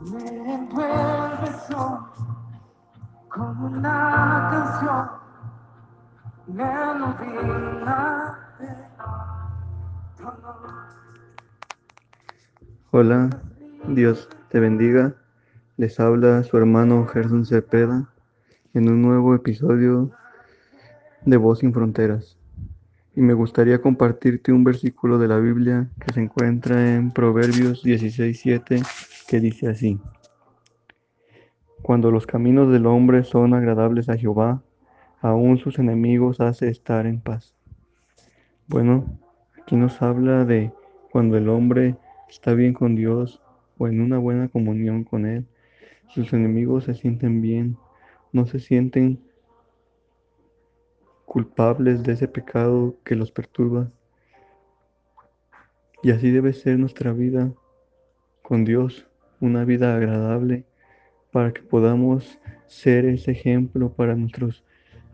Me como una canción. Hola, Dios te bendiga. Les habla su hermano Gerson Cepeda en un nuevo episodio de Voz sin Fronteras. Y me gustaría compartirte un versículo de la Biblia que se encuentra en Proverbios 16:7 que dice así: Cuando los caminos del hombre son agradables a Jehová, aún sus enemigos hace estar en paz. Bueno, aquí nos habla de cuando el hombre está bien con Dios o en una buena comunión con Él, sus enemigos se sienten bien, no se sienten culpables de ese pecado que los perturba. Y así debe ser nuestra vida con Dios, una vida agradable para que podamos ser ese ejemplo para nuestros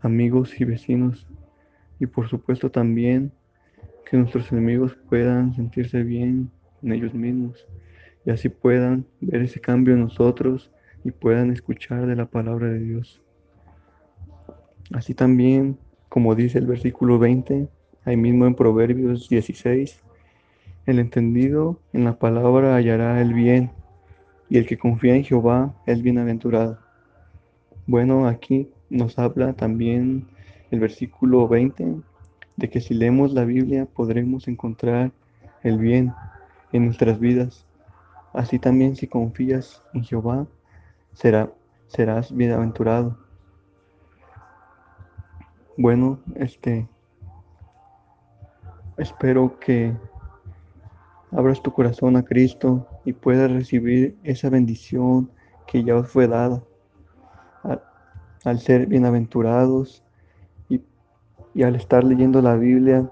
amigos y vecinos. Y por supuesto también que nuestros enemigos puedan sentirse bien en ellos mismos y así puedan ver ese cambio en nosotros y puedan escuchar de la palabra de Dios. Así también, como dice el versículo 20, ahí mismo en Proverbios 16, el entendido en la palabra hallará el bien, y el que confía en Jehová es bienaventurado. Bueno, aquí nos habla también el versículo 20 de que si leemos la Biblia podremos encontrar el bien en nuestras vidas. Así también si confías en Jehová, será, serás bienaventurado. Bueno, este espero que abras tu corazón a Cristo y puedas recibir esa bendición que ya os fue dada al, ser bienaventurados y, y al estar leyendo la Biblia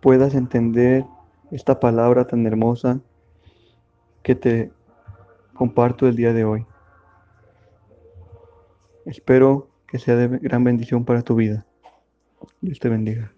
puedas entender esta palabra tan hermosa que te comparto el día de hoy. Espero que sea de gran bendición para tu vida. Dios te bendiga.